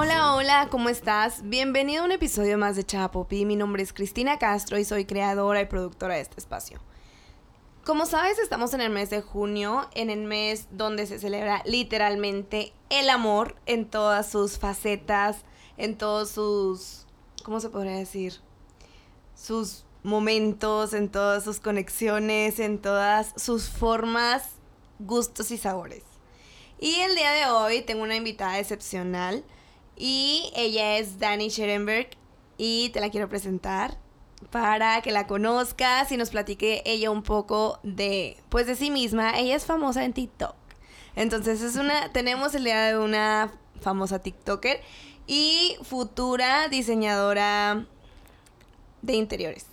Hola, hola, ¿cómo estás? Bienvenido a un episodio más de Chapopi. Mi nombre es Cristina Castro y soy creadora y productora de este espacio. Como sabes, estamos en el mes de junio, en el mes donde se celebra literalmente el amor en todas sus facetas, en todos sus, ¿cómo se podría decir? Sus momentos, en todas sus conexiones, en todas sus formas, gustos y sabores. Y el día de hoy tengo una invitada excepcional y ella es Dani Scherenberg y te la quiero presentar para que la conozcas y nos platique ella un poco de, pues de sí misma. Ella es famosa en TikTok. Entonces es una, tenemos el día de una famosa TikToker y futura diseñadora de interiores.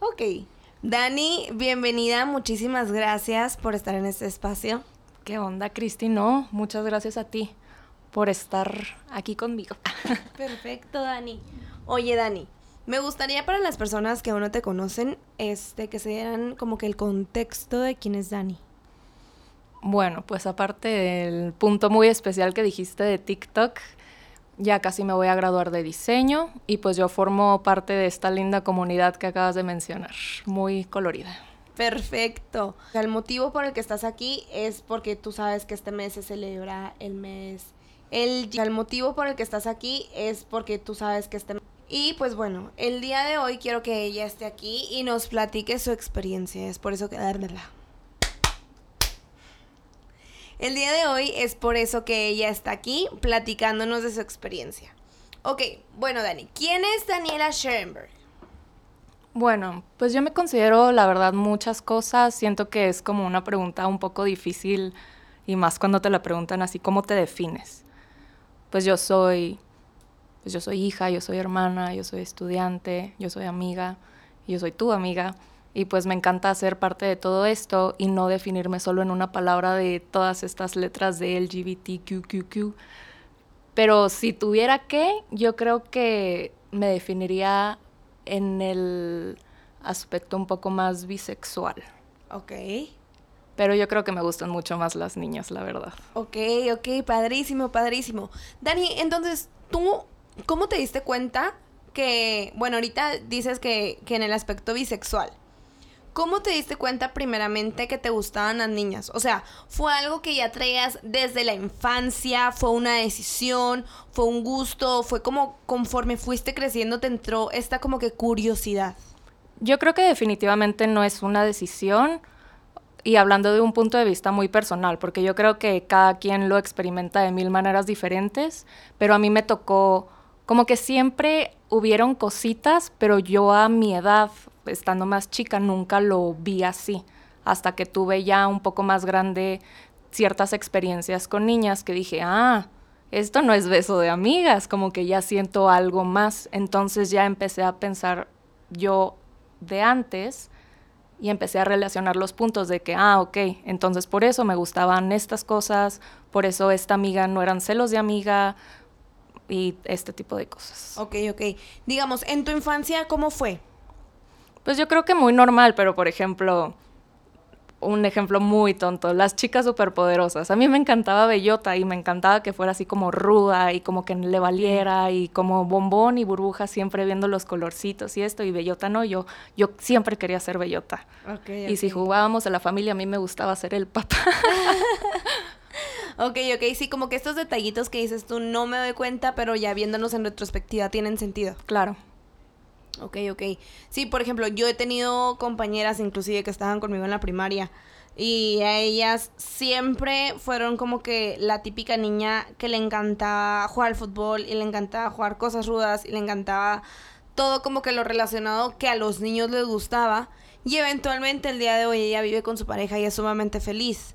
Ok. Dani, bienvenida, muchísimas gracias por estar en este espacio. ¿Qué onda, Cristi? No, muchas gracias a ti por estar aquí conmigo. Perfecto, Dani. Oye, Dani, me gustaría para las personas que aún no te conocen, este, que se dieran como que el contexto de quién es Dani. Bueno, pues aparte del punto muy especial que dijiste de TikTok, ya casi me voy a graduar de diseño y pues yo formo parte de esta linda comunidad que acabas de mencionar, muy colorida. Perfecto. El motivo por el que estás aquí es porque tú sabes que este mes se celebra el mes. El, motivo por el que estás aquí es porque tú sabes que este y pues bueno, el día de hoy quiero que ella esté aquí y nos platique su experiencia. Es por eso que dármela. El día de hoy es por eso que ella está aquí platicándonos de su experiencia. Ok, bueno Dani, ¿quién es Daniela Schoenberg? Bueno, pues yo me considero la verdad muchas cosas. Siento que es como una pregunta un poco difícil y más cuando te la preguntan así, ¿cómo te defines? Pues yo soy pues yo soy hija, yo soy hermana, yo soy estudiante, yo soy amiga, yo soy tu amiga. Y pues me encanta ser parte de todo esto y no definirme solo en una palabra de todas estas letras de LGBTQQQ. Pero si tuviera que, yo creo que me definiría en el aspecto un poco más bisexual. Ok. Pero yo creo que me gustan mucho más las niñas, la verdad. Ok, ok, padrísimo, padrísimo. Dani, entonces, ¿tú ¿Cómo te diste cuenta que, bueno, ahorita dices que, que en el aspecto bisexual, ¿Cómo te diste cuenta primeramente que te gustaban las niñas? O sea, ¿fue algo que ya traías desde la infancia? ¿Fue una decisión? ¿Fue un gusto? ¿Fue como conforme fuiste creciendo te entró esta como que curiosidad? Yo creo que definitivamente no es una decisión y hablando de un punto de vista muy personal, porque yo creo que cada quien lo experimenta de mil maneras diferentes, pero a mí me tocó como que siempre hubieron cositas, pero yo a mi edad, estando más chica, nunca lo vi así, hasta que tuve ya un poco más grande ciertas experiencias con niñas que dije, ah, esto no es beso de amigas, como que ya siento algo más. Entonces ya empecé a pensar yo de antes y empecé a relacionar los puntos de que, ah, ok, entonces por eso me gustaban estas cosas, por eso esta amiga no eran celos de amiga, y este tipo de cosas. Ok, ok. Digamos, en tu infancia, ¿cómo fue? Pues yo creo que muy normal, pero por ejemplo, un ejemplo muy tonto, las chicas superpoderosas. A mí me encantaba Bellota y me encantaba que fuera así como ruda y como que le valiera y como bombón y burbuja siempre viendo los colorcitos y esto y Bellota no, yo yo siempre quería ser Bellota. Okay, y si jugábamos a la familia a mí me gustaba ser el papá. Ok, ok, sí, como que estos detallitos que dices tú no me doy cuenta, pero ya viéndonos en retrospectiva tienen sentido. Claro. Ok, ok. Sí, por ejemplo, yo he tenido compañeras inclusive que estaban conmigo en la primaria y a ellas siempre fueron como que la típica niña que le encantaba jugar al fútbol y le encantaba jugar cosas rudas y le encantaba todo como que lo relacionado que a los niños les gustaba y eventualmente el día de hoy ella vive con su pareja y es sumamente feliz.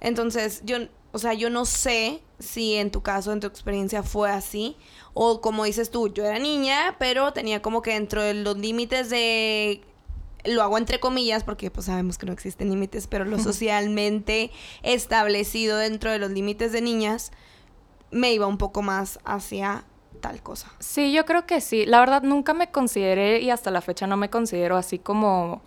Entonces, yo o sea, yo no sé si en tu caso, en tu experiencia fue así. O como dices tú, yo era niña, pero tenía como que dentro de los límites de... Lo hago entre comillas porque pues sabemos que no existen límites, pero lo socialmente establecido dentro de los límites de niñas, me iba un poco más hacia tal cosa. Sí, yo creo que sí. La verdad nunca me consideré y hasta la fecha no me considero así como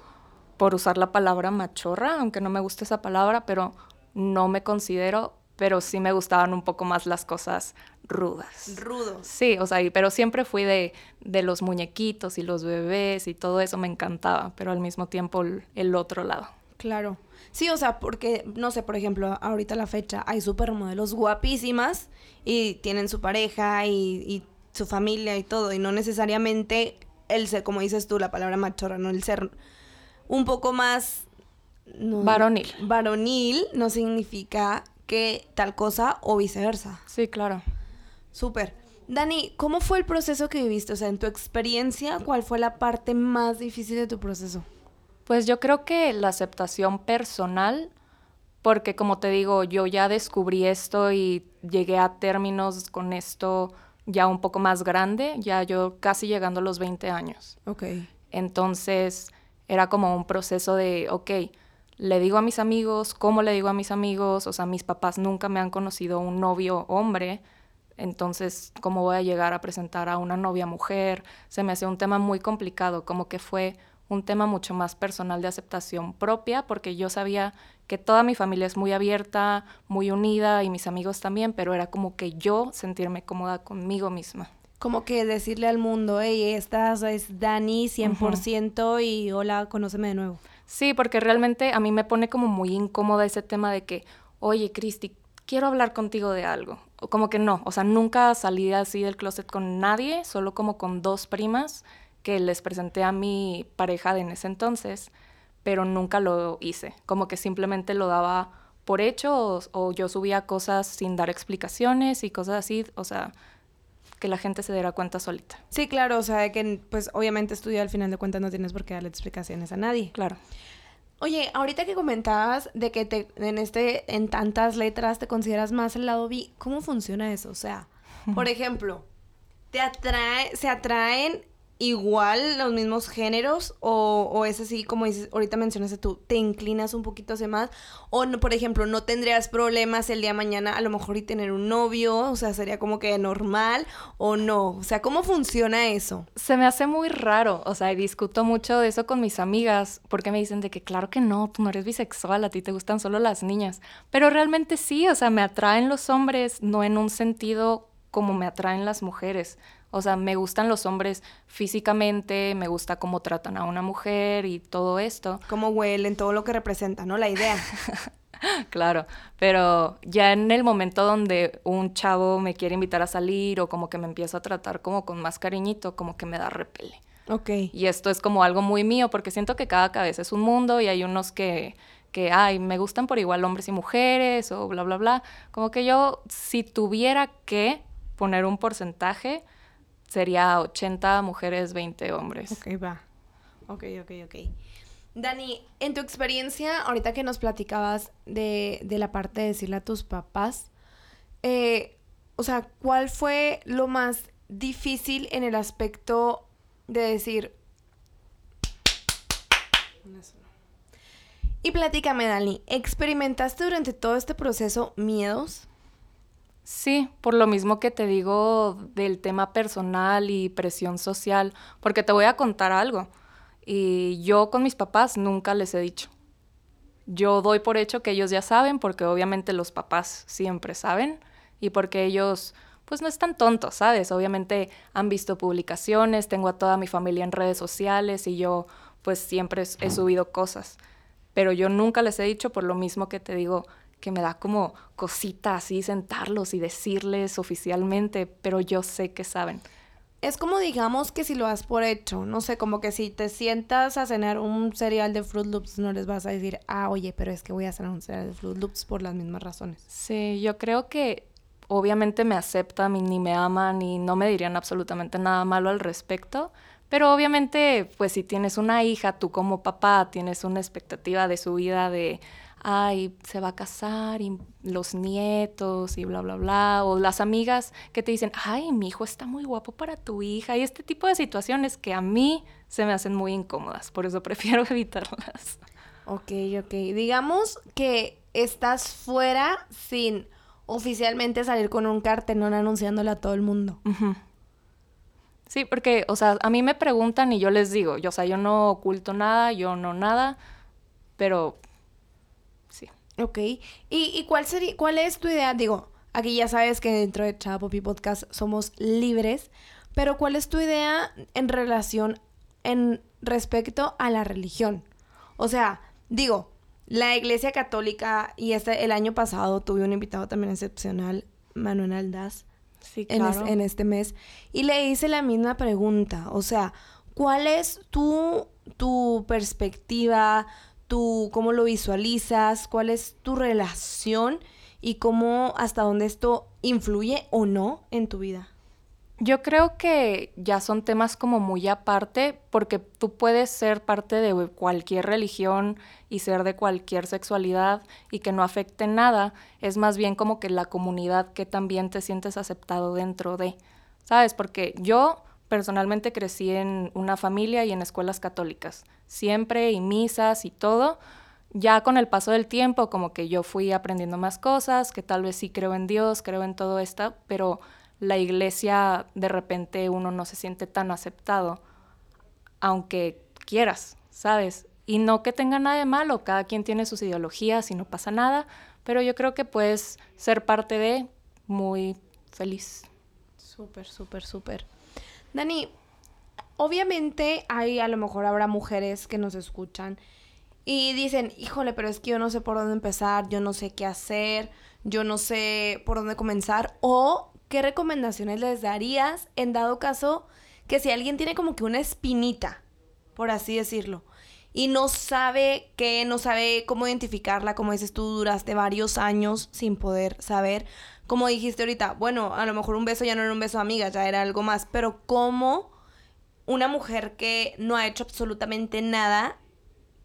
por usar la palabra machorra, aunque no me gusta esa palabra, pero no me considero, pero sí me gustaban un poco más las cosas rudas. Rudos. Sí, o sea, pero siempre fui de, de los muñequitos y los bebés y todo eso me encantaba, pero al mismo tiempo el, otro lado. Claro. Sí, o sea, porque, no sé, por ejemplo, ahorita la fecha hay supermodelos guapísimas y tienen su pareja y, y, su familia y todo, y no necesariamente el ser, como dices tú, la palabra machorra, no el ser un poco más... varonil. Varonil no significa que tal cosa o viceversa. Sí, claro. Súper. Dani, ¿cómo fue el proceso que viviste? O sea, en tu experiencia, ¿cuál fue la parte más difícil de tu proceso? Pues yo creo que la aceptación personal, porque como te digo, yo ya descubrí esto y llegué a términos con esto ya un poco más grande, ya yo casi llegando a los 20 años. Ok. Entonces era como un proceso de, ok, le digo a mis amigos, ¿cómo le digo a mis amigos? O sea, mis papás nunca me han conocido un novio hombre, entonces, ¿cómo voy a llegar a presentar a una novia mujer? Se me hace un tema muy complicado, como que fue un tema mucho más personal de aceptación propia, porque yo sabía que toda mi familia es muy abierta, muy unida y mis amigos también, pero era como que yo sentirme cómoda conmigo misma. Como que decirle al mundo, hey, esta es Dani 100% y hola, conóceme de nuevo. Sí, porque realmente a mí me pone como muy incómoda ese tema de que, oye, Cristi, quiero hablar contigo de algo. O como que no, o sea, nunca salí así del closet con nadie, solo como con dos primas que les presenté a mi pareja de en ese entonces, pero nunca lo hice. Como que simplemente lo daba por hecho o, o yo subía cosas sin dar explicaciones y cosas así, o sea, que la gente se diera cuenta solita. Sí, claro, o sea, de que pues obviamente estudiar al final de cuentas no tienes por qué darle explicaciones a nadie. Claro. Oye, ahorita que comentabas de que te, en este, en tantas letras te consideras más el lado B, ¿cómo funciona eso? O sea, por ejemplo, te atrae, se atraen igual los mismos géneros o, o, es así como dices, ahorita mencionaste tú, te inclinas un poquito hacia más o por ejemplo, no tendrías problemas el día de mañana a lo mejor y tener un novio, o sea, sería como que normal o no, o sea, ¿cómo funciona eso? Se me hace muy raro, o sea, discuto mucho de eso con mis amigas porque me dicen de que claro que no, tú no eres bisexual, a ti te gustan solo las niñas, pero realmente sí, o sea, me atraen los hombres no en un sentido como me atraen las mujeres. O sea, me gustan los hombres físicamente, me gusta cómo tratan a una mujer y todo esto. Cómo huelen, todo lo que representa, ¿no? La idea. claro, pero ya en el momento donde un chavo me quiere invitar a salir o como que me empieza a tratar como con más cariñito, como que me da repele. Ok. Y esto es como algo muy mío porque siento que cada cabeza es un mundo y hay unos que que, ay, me gustan por igual hombres y mujeres o bla, bla, bla. Como que yo, si tuviera que poner un porcentaje, sería 80 mujeres, 20 hombres. Ok, va. Ok, ok, ok. Dani, en tu experiencia, ahorita que nos platicabas de, la parte de decirle a tus papás, eh, o sea, ¿cuál fue lo más difícil en el aspecto de decir... Y platícame, Dani, ¿experimentaste durante todo este proceso miedos? Sí, por lo mismo que te digo del tema personal y presión social, porque te voy a contar algo. Y yo con mis papás nunca les he dicho. Yo doy por hecho que ellos ya saben, porque obviamente los papás siempre saben, y porque ellos pues no están tontos, ¿sabes? Obviamente han visto publicaciones, tengo a toda mi familia en redes sociales y yo pues siempre he subido cosas. Pero yo nunca les he dicho por lo mismo que te digo, que me da como cosita así sentarlos y decirles oficialmente, pero yo sé que saben. Es como digamos que si lo has por hecho, no sé, como que si te sientas a cenar un cereal de Fruit Loops, no les vas a decir, ah, oye, pero es que voy a cenar un cereal de Fruit Loops por las mismas razones. Sí, yo creo que obviamente me aceptan ni me aman y no me dirían absolutamente nada malo al respecto, pero obviamente, pues si tienes una hija, tú como papá tienes una expectativa de su vida de, ay, se va a casar y los nietos y bla, bla, bla, o las amigas que te dicen, ay, mi hijo está muy guapo para tu hija, y este tipo de situaciones que a mí se me hacen muy incómodas, por eso prefiero evitarlas. Ok, ok, digamos que estás fuera sin oficialmente salir con un cartelón anunciándole a todo el mundo. Sí, porque, o sea, a mí me preguntan y yo les digo, yo, o sea, yo no oculto nada, yo no nada, pero Ok. ¿Y, cuál sería, cuál es tu idea? Digo, Aquí ya sabes que dentro de Chapopi Podcast somos libres, pero ¿cuál es tu idea en relación en respecto a la religión? O sea, digo, la Iglesia Católica y este el año pasado tuve un invitado también excepcional, Manuel Aldaz, Sí, en, es- en este mes y le hice la misma pregunta, o sea, ¿cuál es tu tu perspectiva, tu cómo lo visualizas, cuál es tu relación y cómo hasta dónde esto influye o no en tu vida? Yo creo que ya son temas como muy aparte, porque tú puedes ser parte de cualquier religión y ser de cualquier sexualidad y que no afecte nada. Es más bien como que la comunidad que también te sientes aceptado dentro de, ¿sabes? Porque yo personalmente crecí en una familia y en escuelas católicas, siempre y misas y todo. Ya con el paso del tiempo, como que yo fui aprendiendo más cosas, que tal vez sí creo en Dios, creo en todo esto, pero la iglesia de repente uno no se siente tan aceptado, aunque quieras, ¿sabes? Y no que tenga nada de malo, cada quien tiene sus ideologías y no pasa nada, pero yo creo que puedes ser parte de muy feliz. Súper, súper, súper. Dani, obviamente hay, a lo mejor habrá mujeres que nos escuchan y dicen, híjole, pero es que yo no sé por dónde empezar, yo no sé qué hacer, yo no sé por dónde comenzar o qué recomendaciones les darías en dado caso que si alguien tiene como que una espinita, por así decirlo, y no sabe qué, no sabe cómo identificarla, como dices tú, duraste varios años sin poder saber, como dijiste ahorita, bueno, a lo mejor un beso ya no era un beso amiga, ya era algo más, pero cómo una mujer que no ha hecho absolutamente nada,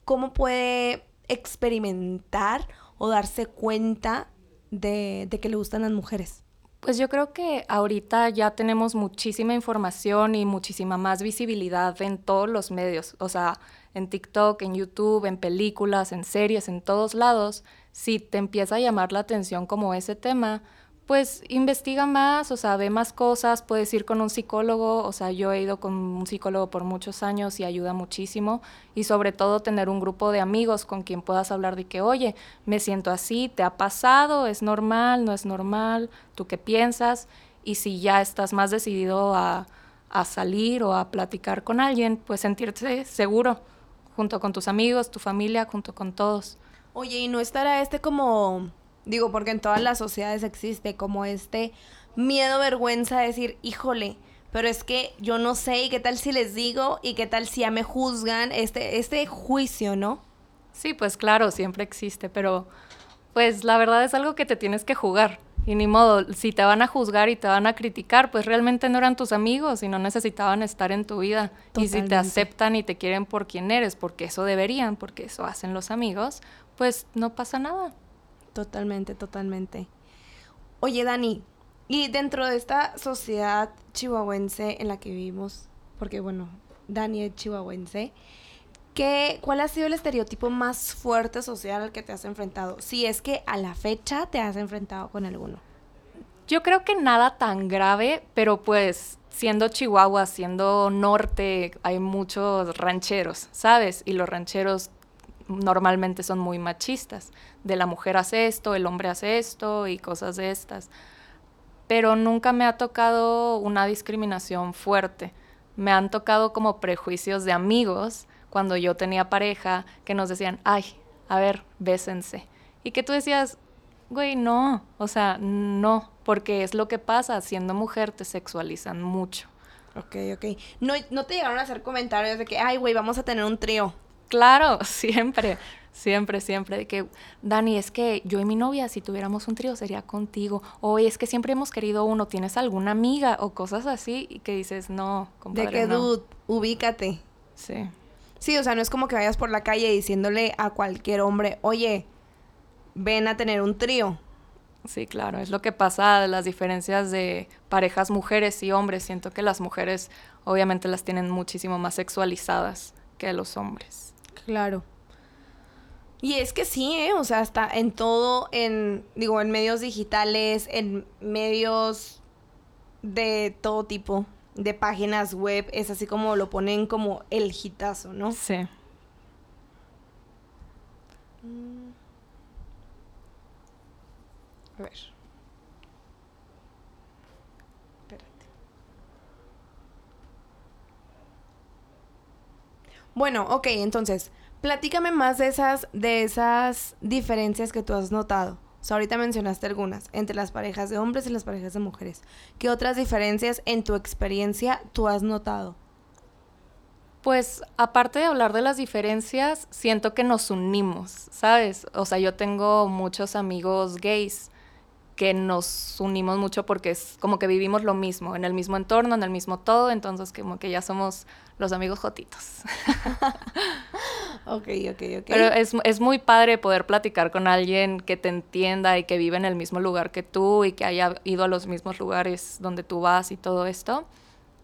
cómo puede experimentar o darse cuenta de, de que le gustan las mujeres. Pues yo creo que ahorita ya tenemos muchísima información y muchísima más visibilidad en todos los medios, o sea, en TikTok, en YouTube, en películas, en series, en todos lados. Si te empieza a llamar la atención como ese tema, pues investiga más, o sea, ve más cosas, puedes ir con un psicólogo, o sea, yo he ido con un psicólogo por muchos años y ayuda muchísimo, y sobre todo tener un grupo de amigos con quien puedas hablar de que, oye, me siento así, ¿te ha pasado? ¿Es normal? ¿No es normal? ¿Tú qué piensas? Y si ya estás más decidido a, a salir o a platicar con alguien, pues sentirte seguro, junto con tus amigos, tu familia, junto con todos. Oye, ¿y no estará este como, digo, porque en todas las sociedades existe como este miedo, vergüenza de decir, híjole, pero es que yo no sé, y qué tal si les digo, y qué tal si ya me juzgan, este, este juicio, ¿no? Sí, pues claro, siempre existe, pero pues la verdad es algo que te tienes que jugar. Y ni modo, si te van a juzgar y te van a criticar, pues realmente no eran tus amigos y no necesitaban estar en tu vida. Y si te aceptan y te quieren por quien eres, porque eso deberían, porque eso hacen los amigos, pues no pasa nada. Totalmente, totalmente. Oye, Dani, y dentro de esta sociedad chihuahuense en la que vivimos, porque bueno, Dani es chihuahuense, ¿qué, ¿cuál ha sido el estereotipo más fuerte social al que te has enfrentado? Si es que a la fecha te has enfrentado con alguno. Yo creo que nada tan grave, pero pues siendo Chihuahua, siendo norte, hay muchos rancheros, ¿sabes? Y los rancheros normalmente son muy machistas. De la mujer hace esto, el hombre hace esto y cosas de estas. Pero nunca me ha tocado una discriminación fuerte. Me han tocado como prejuicios de amigos cuando yo tenía pareja que nos decían, ay, a ver, bésense. Y que tú decías, güey, no, o sea, no, porque es lo que pasa, siendo mujer te sexualizan mucho. Ok, ok. No, no te llegaron a hacer comentarios de que, ay, güey, vamos a tener un trío. Claro, siempre, siempre, siempre. De que, Dani, es que yo y mi novia, si tuviéramos un trío, sería contigo. O es que siempre hemos querido uno, ¿tienes alguna amiga? O cosas así, y que dices, no, compadre, de que, no". dude, ubícate. Sí. Sí, o sea, no es como que vayas por la calle diciéndole a cualquier hombre, oye, ven a tener un trío. Sí, claro, es lo que pasa de las diferencias de parejas mujeres y hombres. Siento que las mujeres obviamente las tienen muchísimo más sexualizadas que los hombres. Claro. Y es que sí, ¿eh? O sea, está en todo, en, digo, en medios digitales, en medios de todo tipo, de páginas web, es así como lo ponen como el hitazo, ¿no? Sí. A ver. Bueno, ok, entonces, platícame más de esas, de esas diferencias que tú has notado. O sea, ahorita mencionaste algunas, entre las parejas de hombres y las parejas de mujeres. ¿Qué otras diferencias en tu experiencia tú has notado? Pues aparte de hablar de las diferencias, siento que nos unimos, ¿sabes? O sea, yo tengo muchos amigos gays que nos unimos mucho porque es como que vivimos lo mismo, en el mismo entorno, en el mismo todo, entonces como que ya somos los amigos jotitos. ok, ok, ok. Pero es, es, muy padre poder platicar con alguien que te entienda y que vive en el mismo lugar que tú y que haya ido a los mismos lugares donde tú vas y todo esto.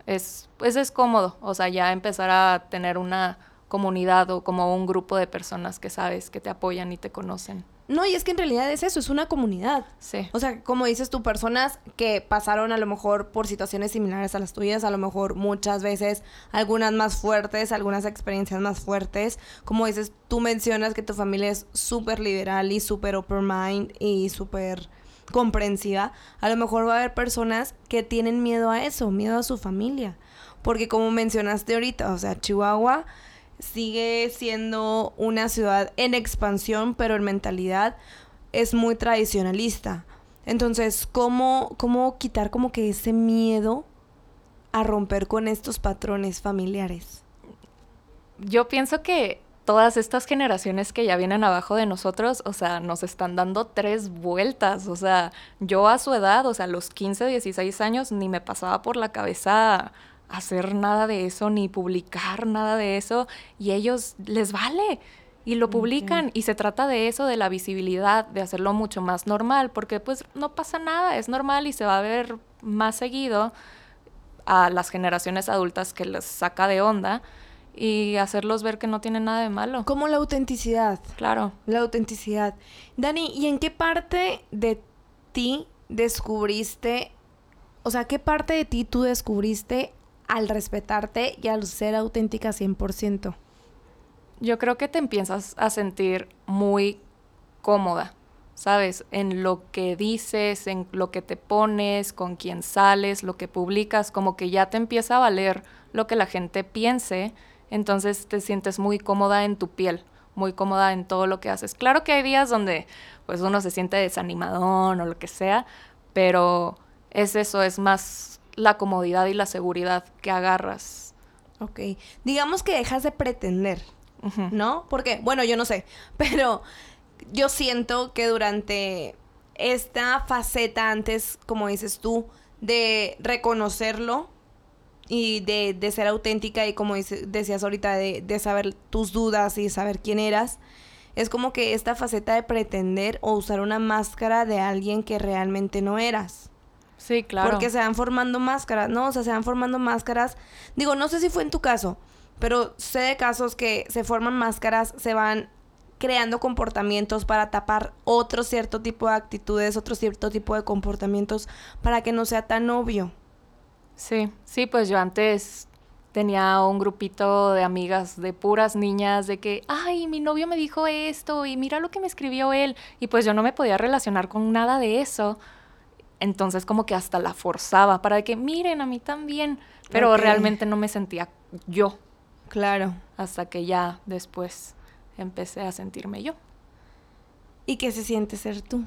Es, pues es cómodo, o sea, ya empezar a tener una comunidad o como un grupo de personas que sabes que te apoyan y te conocen. No, y es que en realidad es eso, es una comunidad. Sí. O sea, como dices tú, personas que pasaron a lo mejor por situaciones similares a las tuyas, a lo mejor muchas veces, algunas más fuertes, algunas experiencias más fuertes. Como dices, tú mencionas que tu familia es súper liberal y súper open mind y súper comprensiva. A lo mejor va a haber personas que tienen miedo a eso, miedo a su familia. Porque como mencionaste ahorita, o sea, Chihuahua sigue siendo una ciudad en expansión, pero en mentalidad es muy tradicionalista. Entonces, ¿cómo, cómo quitar como que ese miedo a romper con estos patrones familiares? Yo pienso que todas estas generaciones que ya vienen abajo de nosotros, o sea, nos están dando tres vueltas. O sea, yo a su edad, o sea, a los 15, 16 años, ni me pasaba por la cabeza hacer nada de eso, ni publicar nada de eso, y ellos les vale. Y lo publican y se trata de eso, de la visibilidad, de hacerlo mucho más normal, porque pues no pasa nada, es normal y se va a ver más seguido a las generaciones adultas que les saca de onda y hacerlos ver que no tiene nada de malo. Como la autenticidad. Claro. La autenticidad. Dani, ¿y en qué parte de ti descubriste, o sea, qué parte de ti tú descubriste al respetarte y al ser auténtica 100%? Yo creo que te empiezas a sentir muy cómoda, ¿sabes? En lo que dices, en lo que te pones, con quién sales, lo que publicas, como que ya te empieza a valer lo que la gente piense, entonces te sientes muy cómoda en tu piel, muy cómoda en todo lo que haces. Claro que hay días donde pues uno se siente desanimadón o lo que sea, pero es eso, es más la comodidad y la seguridad que agarras. Ok. Digamos que dejas de pretender, ¿no? Porque, bueno, yo no sé, pero yo siento que durante esta faceta antes, como dices tú, de reconocerlo y de, de ser auténtica y como decías ahorita, de, de saber tus dudas y saber quién eras, es como que esta faceta de pretender o usar una máscara de alguien que realmente no eras. Sí, claro. Porque se van formando máscaras, ¿no? O sea, se van formando máscaras. Digo, no sé si fue en tu caso, pero sé de casos que se forman máscaras, se van creando comportamientos para tapar otro cierto tipo de actitudes, otro cierto tipo de comportamientos para que no sea tan obvio. Sí, sí, pues yo antes tenía un grupito de amigas de puras niñas de que, ay, mi novio me dijo esto y mira lo que me escribió él. Y pues yo no me podía relacionar con nada de eso entonces como que hasta la forzaba para que miren a mí también, pero realmente no me sentía yo. Claro. Hasta que ya después empecé a sentirme yo. ¿Y qué se siente ser tú?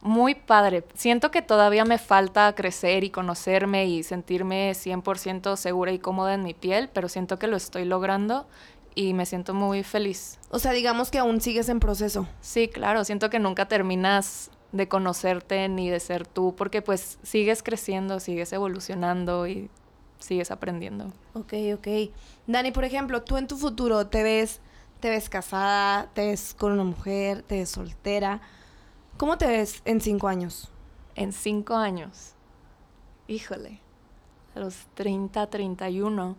Muy padre. Siento que todavía me falta crecer y conocerme y sentirme 100% segura y cómoda en mi piel, pero siento que lo estoy logrando y me siento muy feliz. O sea, digamos que aún sigues en proceso. Sí, claro. Siento que nunca terminas de conocerte ni de ser tú, porque pues sigues creciendo, sigues evolucionando y sigues aprendiendo. Ok, ok. Dani, por ejemplo, tú en tu futuro te ves, te ves casada, te ves con una mujer, te ves soltera. ¿Cómo te ves en cinco años? En cinco años. Híjole. A los 30, 31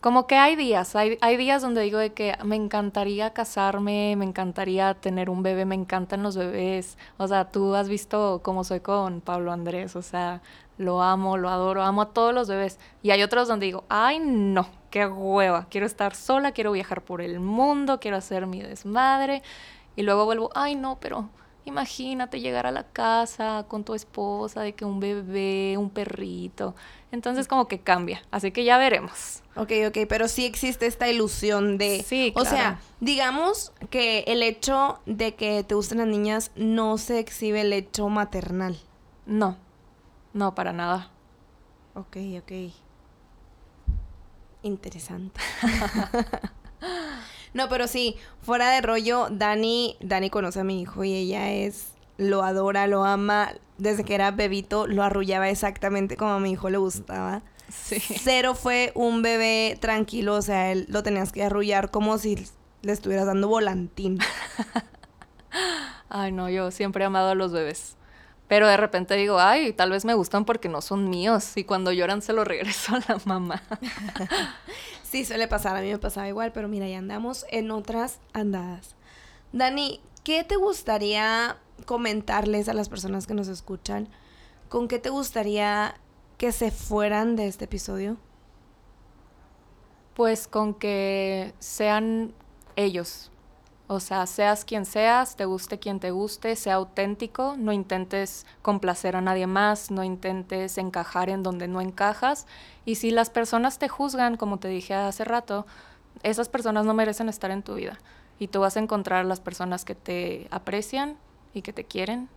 como que hay días, hay, hay días donde digo de que me encantaría casarme, me encantaría tener un bebé, me encantan los bebés. O sea, tú has visto cómo soy con Pablo Andrés, o sea, lo amo, lo adoro, amo a todos los bebés. Y hay otros donde digo, ay no, qué hueva, quiero estar sola, quiero viajar por el mundo, quiero hacer mi desmadre. Y luego vuelvo, ay no, pero imagínate llegar a la casa con tu esposa, de que un bebé, un perrito. Entonces como que cambia, así que ya veremos. Ok, ok, pero sí existe esta ilusión de... Sí, O sea, digamos que el hecho de que te gusten las niñas no se exhibe el hecho maternal. No, no, para nada. Ok, ok. Interesante. no, pero sí, fuera de rollo, Dani, Dani conoce a mi hijo y ella es, lo adora, lo ama. Desde que era bebito, lo arrullaba exactamente como a mi hijo le gustaba. Sí. Cero fue un bebé tranquilo, o sea, él lo tenías que arrullar como si le estuvieras dando volantín. Ay, no, yo siempre he amado a los bebés. Pero de repente digo, ay, tal vez me gustan porque no son míos. Y cuando lloran se lo regreso a la mamá. Sí, suele pasar, a mí me pasaba igual, pero mira, ya andamos en otras andadas. Dani, ¿qué te gustaría comentarles a las personas que nos escuchan? ¿Con qué te gustaría que se fueran de este episodio? Pues con que sean ellos. O sea, seas quien seas, te guste quien te guste, sea auténtico, no intentes complacer a nadie más, no intentes encajar en donde no encajas. Y si las personas te juzgan, como te dije hace rato, esas personas no merecen estar en tu vida. Y tú vas a encontrar las personas que te aprecian y que te quieren.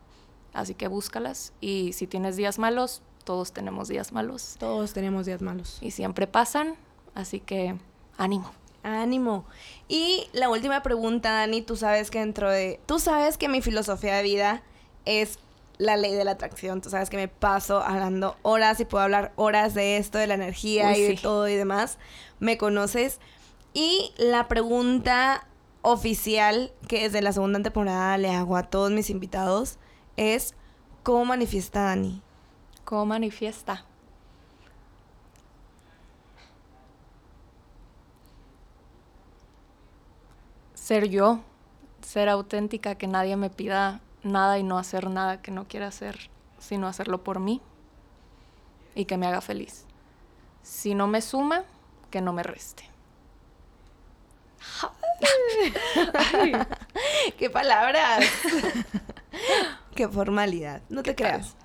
Así que búscalas. Y si tienes días malos, todos tenemos días malos. Todos tenemos días malos. Y siempre pasan. Así que ánimo. Ánimo. Y la última pregunta, Dani, tú sabes que dentro de... Tú sabes que mi filosofía de vida es la ley de la atracción. Tú sabes que me paso hablando horas y puedo hablar horas de esto, de la energía Uy, y de todo y demás. Me conoces. Y la pregunta oficial que desde la segunda temporada le hago a todos mis invitados es ¿cómo manifiesta Dani? ¿Cómo manifiesta? Ser yo, ser auténtica, que nadie me pida nada y no hacer nada que no quiera hacer, sino hacerlo por mí y que me haga feliz. Si no me suma, que no me reste. ¡Qué palabras! ¡Qué formalidad! No te creas.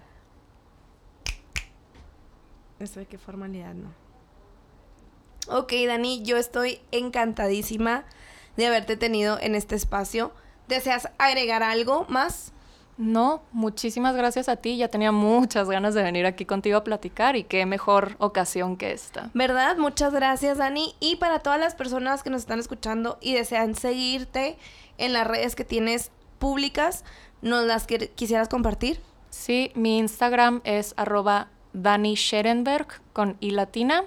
Eso de qué formalidad, no. Ok, Dani, yo estoy encantadísima de haberte tenido en este espacio. ¿Deseas agregar algo más? No, muchísimas gracias a ti. Ya tenía muchas ganas de venir aquí contigo a platicar y qué mejor ocasión que esta. ¿Verdad? Muchas gracias, Dani. Y para todas las personas que nos están escuchando y desean seguirte en las redes que tienes públicas, ¿nos las quir- quisieras compartir? Sí, mi Instagram es arroba Dani Scherenberg con I latina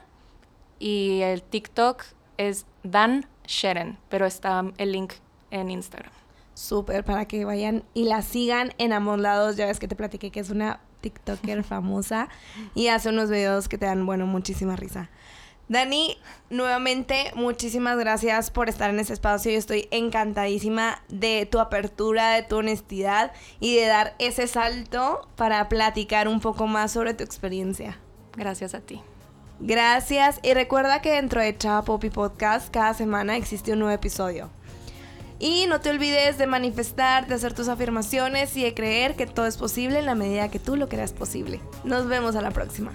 y el TikTok es Dan Sheren, pero está el link en Instagram. Súper, para que vayan y la sigan en ambos lados. Ya ves que te platiqué que es una TikToker famosa y hace unos videos que te dan, bueno, muchísima risa. Dani, nuevamente, muchísimas gracias por estar en este espacio. Yo estoy encantadísima de tu apertura, de tu honestidad y de dar ese salto para platicar un poco más sobre tu experiencia. Gracias a ti. Gracias y recuerda que dentro de Chava Poppy Podcast cada semana existe un nuevo episodio. Y no te olvides de manifestar, de hacer tus afirmaciones y de creer que todo es posible en la medida que tú lo creas posible. Nos vemos a la próxima.